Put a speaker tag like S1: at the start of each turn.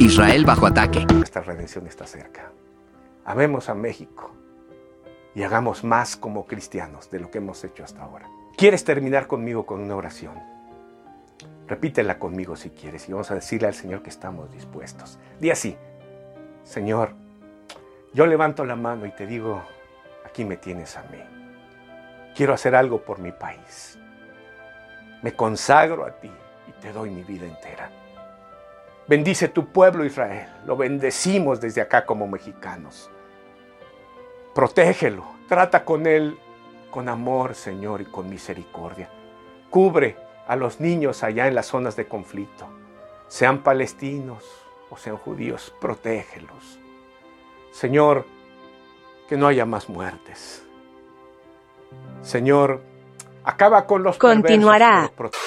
S1: Israel bajo ataque.
S2: Nuestra redención está cerca. Amemos a México y hagamos más como cristianos de lo que hemos hecho hasta ahora. ¿Quieres terminar conmigo con una oración? Repítela conmigo si quieres y vamos a decirle al Señor que estamos dispuestos. Di así, Señor, yo levanto la mano y te digo, aquí me tienes a mí. Quiero hacer algo por mi país. Me consagro a ti y te doy mi vida entera. Bendice tu pueblo Israel. Lo bendecimos desde acá como mexicanos. Protégelo. Trata con él con amor, Señor, y con misericordia. Cubre a los niños allá en las zonas de conflicto. Sean palestinos o sean judíos, protégelos. Señor, que no haya más muertes. Señor, acaba con los
S3: Continuará.
S2: perversos,